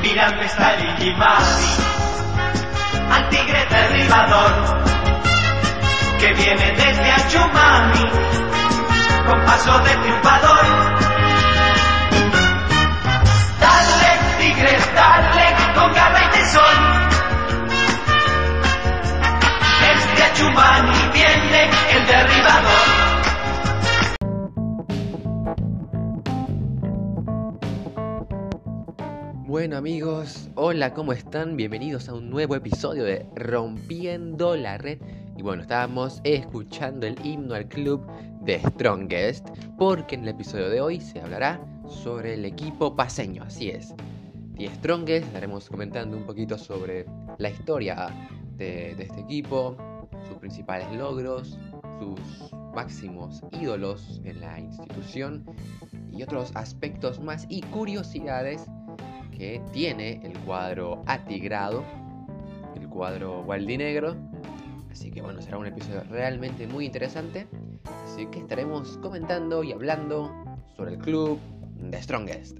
Mirando está el Igimasi, al tigre derribador, que viene desde Achumani, con paso de triunfador. Dale, tigre, dale, con garra y tesón. Desde Achumani Bueno amigos, hola, ¿cómo están? Bienvenidos a un nuevo episodio de Rompiendo la Red. Y bueno, estábamos escuchando el himno al club de Strongest, porque en el episodio de hoy se hablará sobre el equipo paseño, así es. The Strongest, estaremos comentando un poquito sobre la historia de, de este equipo, sus principales logros, sus máximos ídolos en la institución y otros aspectos más y curiosidades tiene el cuadro atigrado, el cuadro gualdinegro. Así que bueno, será un episodio realmente muy interesante. Así que estaremos comentando y hablando sobre el club The Strongest.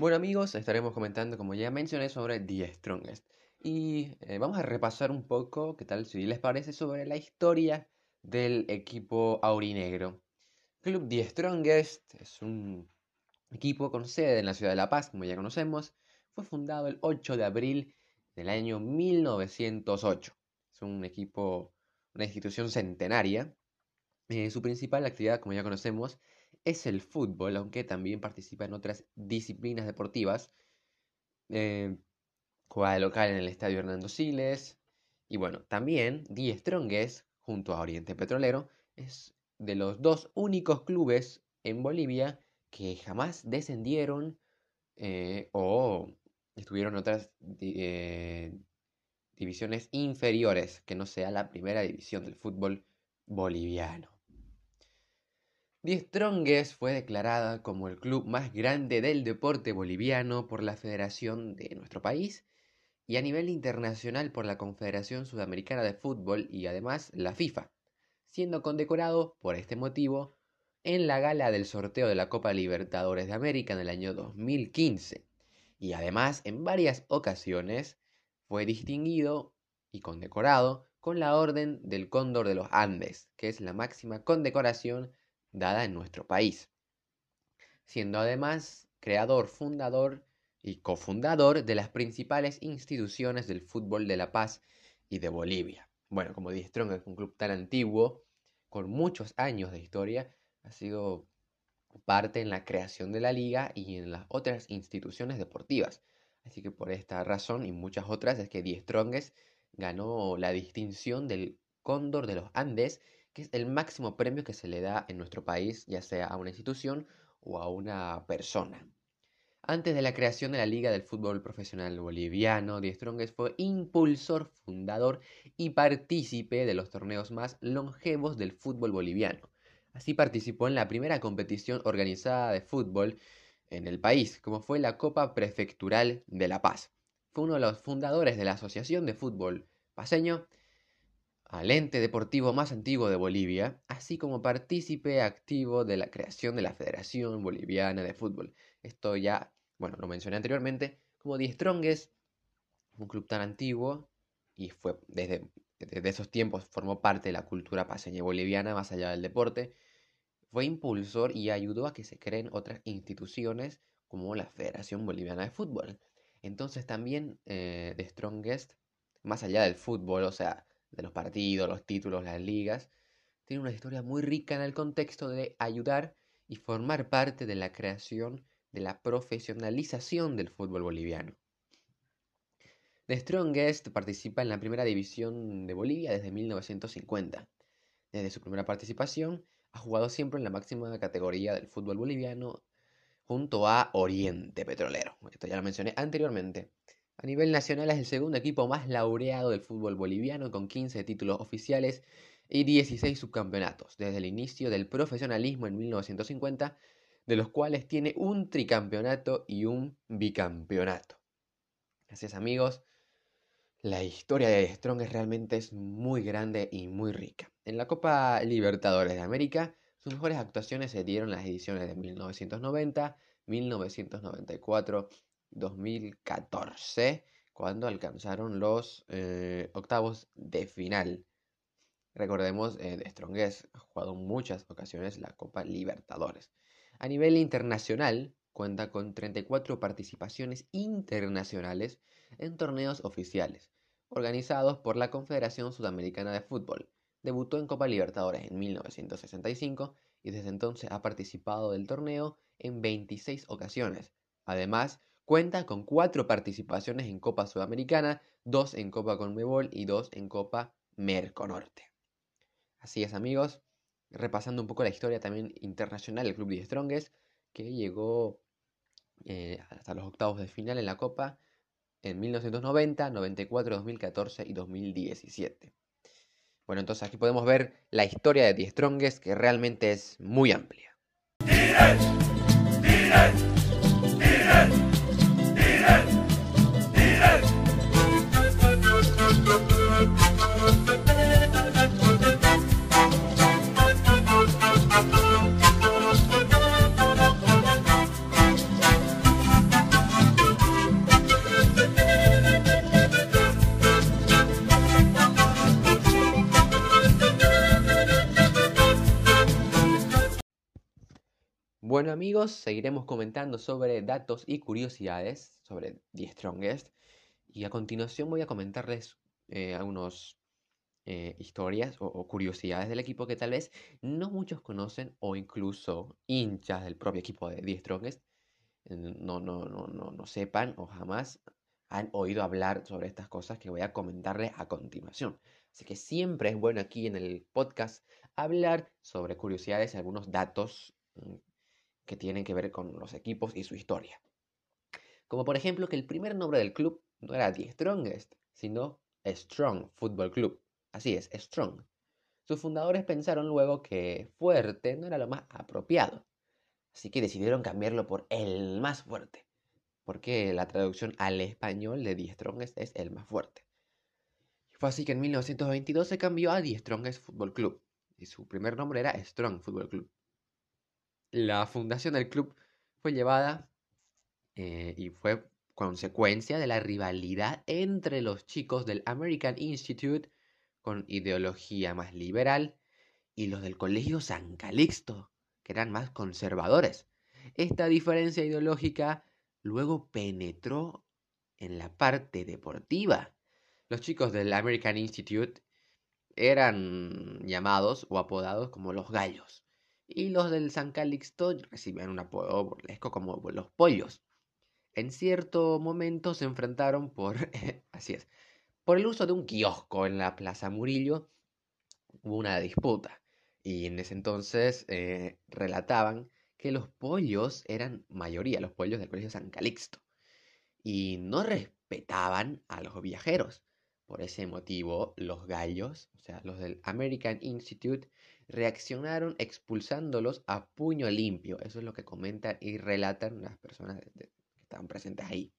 Bueno amigos, estaremos comentando, como ya mencioné, sobre The Strongest. Y eh, vamos a repasar un poco, qué tal si les parece, sobre la historia del equipo aurinegro. Club The Strongest es un equipo con sede en la ciudad de La Paz, como ya conocemos. Fue fundado el 8 de abril del año 1908. Es un equipo, una institución centenaria. Eh, su principal actividad, como ya conocemos, es el fútbol, aunque también participa en otras disciplinas deportivas. Eh, juega de local en el Estadio Hernando Siles. Y bueno, también Die Strongest, junto a Oriente Petrolero, es de los dos únicos clubes en Bolivia que jamás descendieron eh, o estuvieron en otras eh, divisiones inferiores, que no sea la primera división del fútbol boliviano. The Strongest fue declarada como el club más grande del deporte boliviano por la Federación de nuestro país y a nivel internacional por la Confederación Sudamericana de Fútbol y además la FIFA, siendo condecorado por este motivo en la gala del sorteo de la Copa Libertadores de América en el año 2015 y además en varias ocasiones fue distinguido y condecorado con la Orden del Cóndor de los Andes, que es la máxima condecoración dada en nuestro país, siendo además creador, fundador y cofundador de las principales instituciones del fútbol de La Paz y de Bolivia. Bueno, como Die Strong es un club tan antiguo, con muchos años de historia, ha sido parte en la creación de la liga y en las otras instituciones deportivas. Así que por esta razón y muchas otras es que Die Strongest ganó la distinción del Cóndor de los Andes que es el máximo premio que se le da en nuestro país, ya sea a una institución o a una persona. Antes de la creación de la Liga del Fútbol Profesional Boliviano, Die Strongest fue impulsor, fundador y partícipe de los torneos más longevos del fútbol boliviano. Así participó en la primera competición organizada de fútbol en el país, como fue la Copa Prefectural de La Paz. Fue uno de los fundadores de la Asociación de Fútbol Paseño al ente deportivo más antiguo de Bolivia, así como partícipe activo de la creación de la Federación Boliviana de Fútbol. Esto ya, bueno, lo mencioné anteriormente, como Die Strongest, un club tan antiguo y fue desde, desde esos tiempos formó parte de la cultura paseña boliviana más allá del deporte, fue impulsor y ayudó a que se creen otras instituciones como la Federación Boliviana de Fútbol. Entonces también eh, The Strongest, más allá del fútbol, o sea, de los partidos, los títulos, las ligas, tiene una historia muy rica en el contexto de ayudar y formar parte de la creación de la profesionalización del fútbol boliviano. The Strongest participa en la primera división de Bolivia desde 1950. Desde su primera participación, ha jugado siempre en la máxima categoría del fútbol boliviano junto a Oriente Petrolero. Esto ya lo mencioné anteriormente. A nivel nacional es el segundo equipo más laureado del fútbol boliviano con 15 títulos oficiales y 16 subcampeonatos desde el inicio del profesionalismo en 1950, de los cuales tiene un tricampeonato y un bicampeonato. Gracias amigos, la historia de Strong realmente es muy grande y muy rica. En la Copa Libertadores de América, sus mejores actuaciones se dieron en las ediciones de 1990, 1994, 2014, cuando alcanzaron los eh, octavos de final. Recordemos, eh, de Strongest ha jugado en muchas ocasiones la Copa Libertadores. A nivel internacional, cuenta con 34 participaciones internacionales en torneos oficiales, organizados por la Confederación Sudamericana de Fútbol. Debutó en Copa Libertadores en 1965 y desde entonces ha participado del torneo en 26 ocasiones. Además, cuenta con 4 participaciones en Copa Sudamericana, 2 en Copa Conmebol y 2 en Copa Merconorte. Así es amigos, repasando un poco la historia también internacional del Club de Strongest, que llegó eh, hasta los octavos de final en la Copa en 1990, 94, 2014 y 2017. Bueno, entonces aquí podemos ver la historia de The Strongest que realmente es muy amplia. Amigos, seguiremos comentando sobre datos y curiosidades sobre The Strongest. Y a continuación voy a comentarles eh, algunas eh, historias o, curiosidades del equipo que tal vez no muchos conocen o incluso hinchas del propio equipo de The Strongest no, no, no, no, no sepan o jamás han oído hablar sobre estas cosas que voy a comentarles a continuación. Así que siempre es bueno aquí en el podcast hablar sobre curiosidades y algunos datos mm, que tienen que ver con los equipos y su historia. Como por ejemplo que el primer nombre del club no era The Strongest, sino Strong Football Club. Así es, Strong. Sus fundadores pensaron luego que fuerte no era lo más apropiado, así que decidieron cambiarlo por el más fuerte, porque la traducción al español de The Strongest es el más fuerte. Fue así que en 1922 se cambió a The Strongest Football Club, y su primer nombre era Strong Football Club la fundación del club fue llevada eh, y fue consecuencia de la rivalidad entre los chicos del American Institute con ideología más liberal y los del Colegio San Calixto, que eran más conservadores. Esta diferencia ideológica luego penetró en la parte deportiva. Los chicos del American Institute eran llamados o apodados como los gallos y los del San Calixto recibían un apodo burlesco como los pollos. En cierto momento se enfrentaron por, así es, por el uso de un kiosco en la Plaza Murillo, hubo una disputa y en ese entonces eh, relataban que los pollos eran mayoría, los pollos del Colegio San Calixto, y no respetaban a los viajeros. Por ese motivo, los gallos, o sea, los del American Institute, reaccionaron expulsándolos a puño limpio. Eso es lo que comentan y relatan las personas que estaban presentes ahí.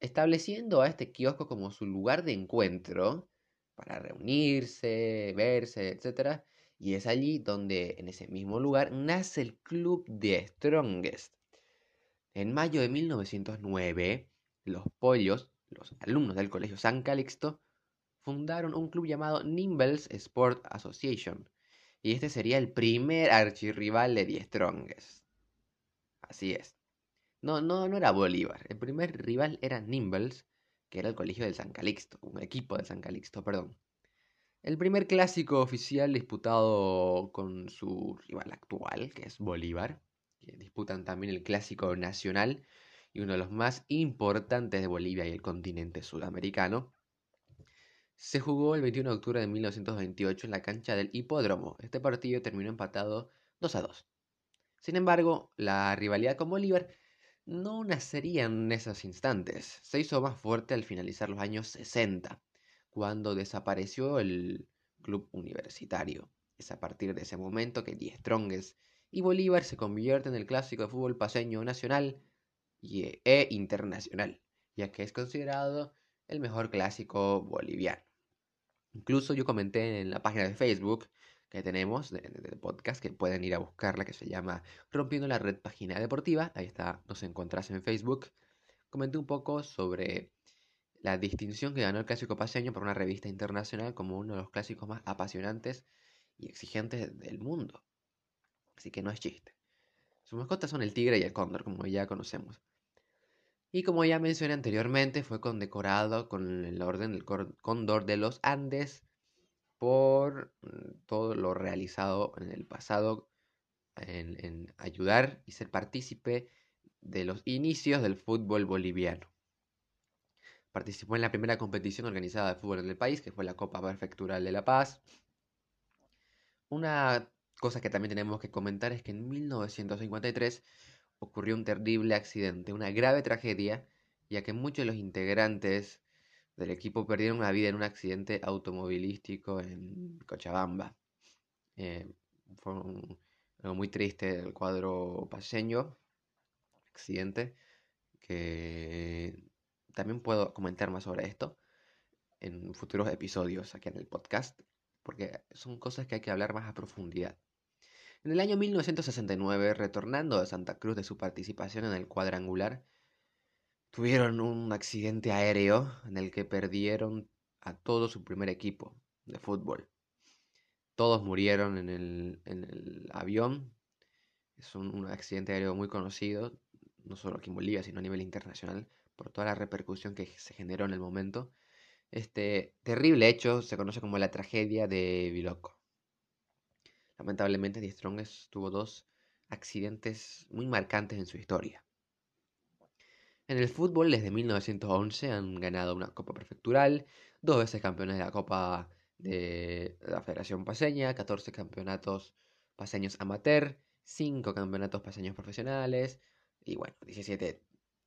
Estableciendo a este kiosco como su lugar de encuentro para reunirse, verse, etc. Y es allí donde, en ese mismo lugar, nace el Club de Strongest. En mayo de 1909, los pollos, los alumnos del Colegio San Calixto, fundaron un club llamado Nimbles Sport Association, y este sería el primer archirrival de Die Strongest. Así es. No, no, no era Bolívar. El primer rival era Nimbles, que era el colegio del San Calixto, un equipo de San Calixto, perdón. El primer clásico oficial disputado con su rival actual, que es Bolívar, que disputan también el clásico nacional y uno de los más importantes de Bolivia y el continente sudamericano, se jugó el 21 de octubre de 1928 en la cancha del Hipódromo. Este partido terminó empatado 2 a 2. Sin embargo, la rivalidad con Bolívar no nacería en esos instantes. Se hizo más fuerte al finalizar los años 60, cuando desapareció el club universitario. Es a partir de ese momento que Die Strongest y Bolívar se convierten en el clásico de fútbol paseño nacional e internacional, ya que es considerado el mejor clásico boliviano. Incluso yo comenté en la página de Facebook que tenemos de, podcast, que pueden ir a buscarla, que se llama Rompiendo la Red Página Deportiva. Ahí está, nos encontrás en Facebook. Comenté un poco sobre la distinción que ganó el clásico paseño por una revista internacional como uno de los clásicos más apasionantes y exigentes del mundo. Así que no es chiste. Sus mascotas son el tigre y el cóndor, como ya conocemos. Y como ya mencioné anteriormente, fue condecorado con el orden del cóndor de los Andes por mm, todo lo realizado en el pasado en, en ayudar y ser partícipe de los inicios del fútbol boliviano. Participó en la primera competición organizada de fútbol en el país, que fue la Copa Prefectural de La Paz. Una cosa que también tenemos que comentar es que en 1953 ocurrió un terrible accidente, una grave tragedia, ya que muchos de los integrantes del equipo perdieron la vida en un accidente automovilístico en Cochabamba. Eh, fue algo muy triste el cuadro paseño, accidente, que también puedo comentar más sobre esto en futuros episodios aquí en el podcast, porque son cosas que hay que hablar más a profundidad. En el año 1969, retornando de Santa Cruz de su participación en el cuadrangular, tuvieron un accidente aéreo en el que perdieron a todo su primer equipo de fútbol. Todos murieron en el, avión. Es un, accidente aéreo muy conocido, no solo aquí en Bolivia, sino a nivel internacional, por toda la repercusión que se generó en el momento. Este terrible hecho se conoce como la tragedia de Biloco. Lamentablemente, Die Strongest tuvo dos accidentes muy marcantes en su historia. En el fútbol, desde 1911 han ganado una Copa Prefectural, dos veces campeones de la Copa de la Federación Paseña, 14 campeonatos paseños amateur, 5 campeonatos paseños profesionales y bueno, 17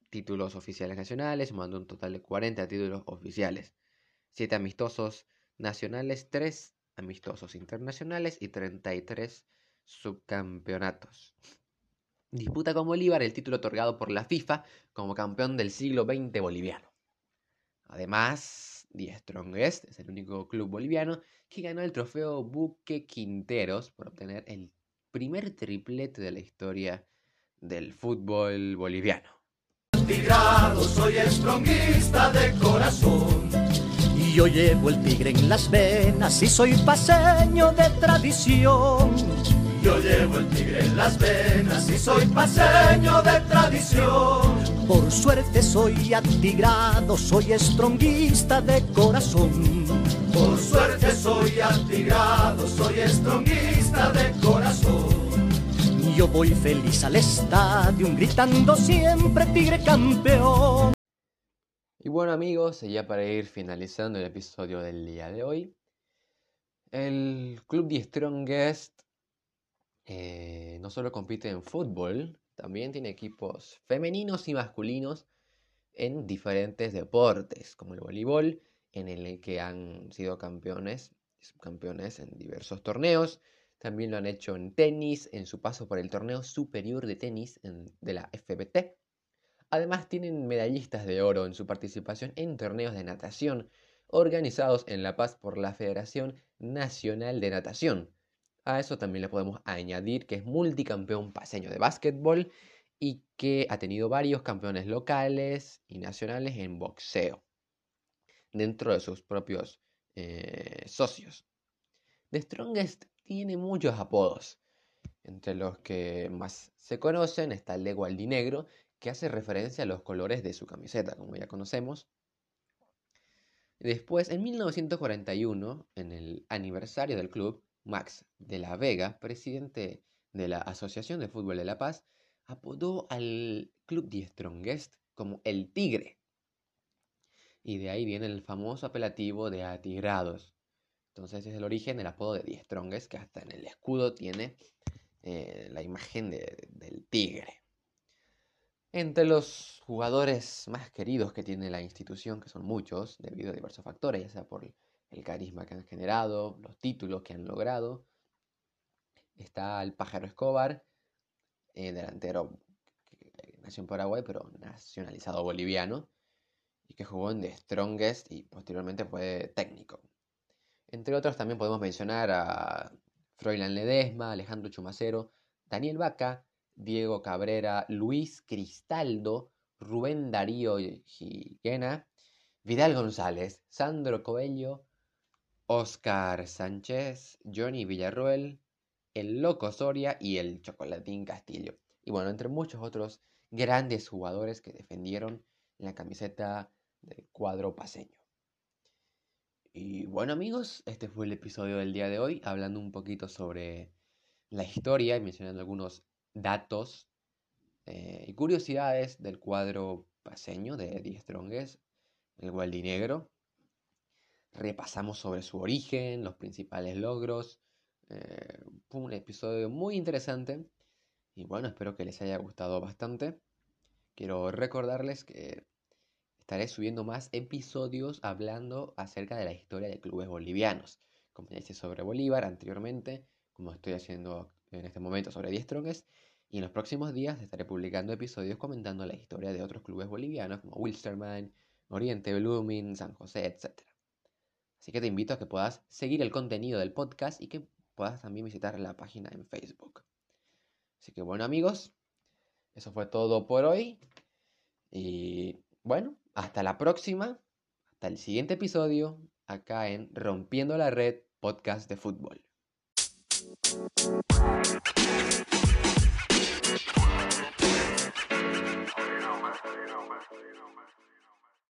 títulos oficiales nacionales, sumando un total de 40 títulos oficiales, 7 amistosos nacionales, 3 amistosos internacionales y 33 subcampeonatos. Disputa con Bolívar el título otorgado por la FIFA como campeón del siglo XX boliviano. Además, Die Strongest es el único club boliviano que ganó el trofeo Buque Quinteros por obtener el primer triplete de la historia del fútbol boliviano. de corazón yo llevo el tigre en las venas y soy paseño de tradición. Yo llevo el tigre en las venas y soy paseño de tradición. Por suerte soy atigrado, soy estronguista de corazón. Por suerte soy atigrado, soy estronguista de corazón. Yo voy feliz al estadio gritando siempre tigre campeón. Y bueno amigos, ya para ir finalizando el episodio del día de hoy, el Club The Strongest eh, no solo compite en fútbol, también tiene equipos femeninos y masculinos en diferentes deportes, como el voleibol, en el que han sido campeones y subcampeones en diversos torneos. También lo han hecho en tenis, en su paso por el torneo superior de tenis de la FBT Además tienen medallistas de oro en su participación en torneos de natación organizados en La Paz por la Federación Nacional de Natación. A eso también le podemos añadir que es multicampeón paseño de básquetbol y que ha tenido varios campeones locales y nacionales en boxeo dentro de sus propios eh, socios. The Strongest tiene muchos apodos. Entre los que más se conocen está el de Gualdinegro, que hace referencia a los colores de su camiseta, como ya conocemos. Después, en 1941, en el aniversario del club, Max de la Vega, presidente de la Asociación de Fútbol de La Paz, apodó al club Die Strongest como el Tigre. Y de ahí viene el famoso apelativo de Atigrados. Entonces es el origen del apodo de Die Strongest, que hasta en el escudo tiene eh, la imagen del tigre. Entre los jugadores más queridos que tiene la institución, que son muchos, debido a diversos factores, ya sea por el carisma que han generado, los títulos que han logrado. Está el Pájaro Escobar, eh, delantero que nació en Paraguay, pero nacionalizado boliviano, y que jugó en The Strongest y posteriormente fue técnico. Entre otros también podemos mencionar a Froilán Ledesma, Alejandro Chumacero, Daniel Vaca, Diego Cabrera, Luis Cristaldo, Rubén Darío Giguena, Vidal González, Sandro Coelho, Oscar Sánchez, Johnny Villarroel, el Loco Soria y el Chocolatín Castillo. Y bueno, entre muchos otros grandes jugadores que defendieron la camiseta del cuadro paseño. Y bueno amigos, este fue el episodio del día de hoy, hablando un poquito sobre la historia y mencionando algunos datos eh, y curiosidades del cuadro paseño de Eddie Strongest, el Gualdinegro. Repasamos sobre su origen, los principales logros. Eh, un episodio muy interesante y bueno, espero que les haya gustado bastante. Quiero recordarles que estaré subiendo más episodios hablando acerca de la historia de clubes bolivianos. Como ya hice sobre Bolívar anteriormente, como estoy haciendo en este momento sobre 10 Strongest. Y en los próximos días estaré publicando episodios comentando la historia de otros clubes bolivianos como Wilstermann, Oriente Blooming, San José, etc. Así que te invito a que puedas seguir el contenido del podcast y que puedas también visitar la página en Facebook. Así que bueno amigos, eso fue todo por hoy. Y bueno, hasta la próxima, hasta el siguiente episodio, acá en Rompiendo la Red Podcast de Fútbol.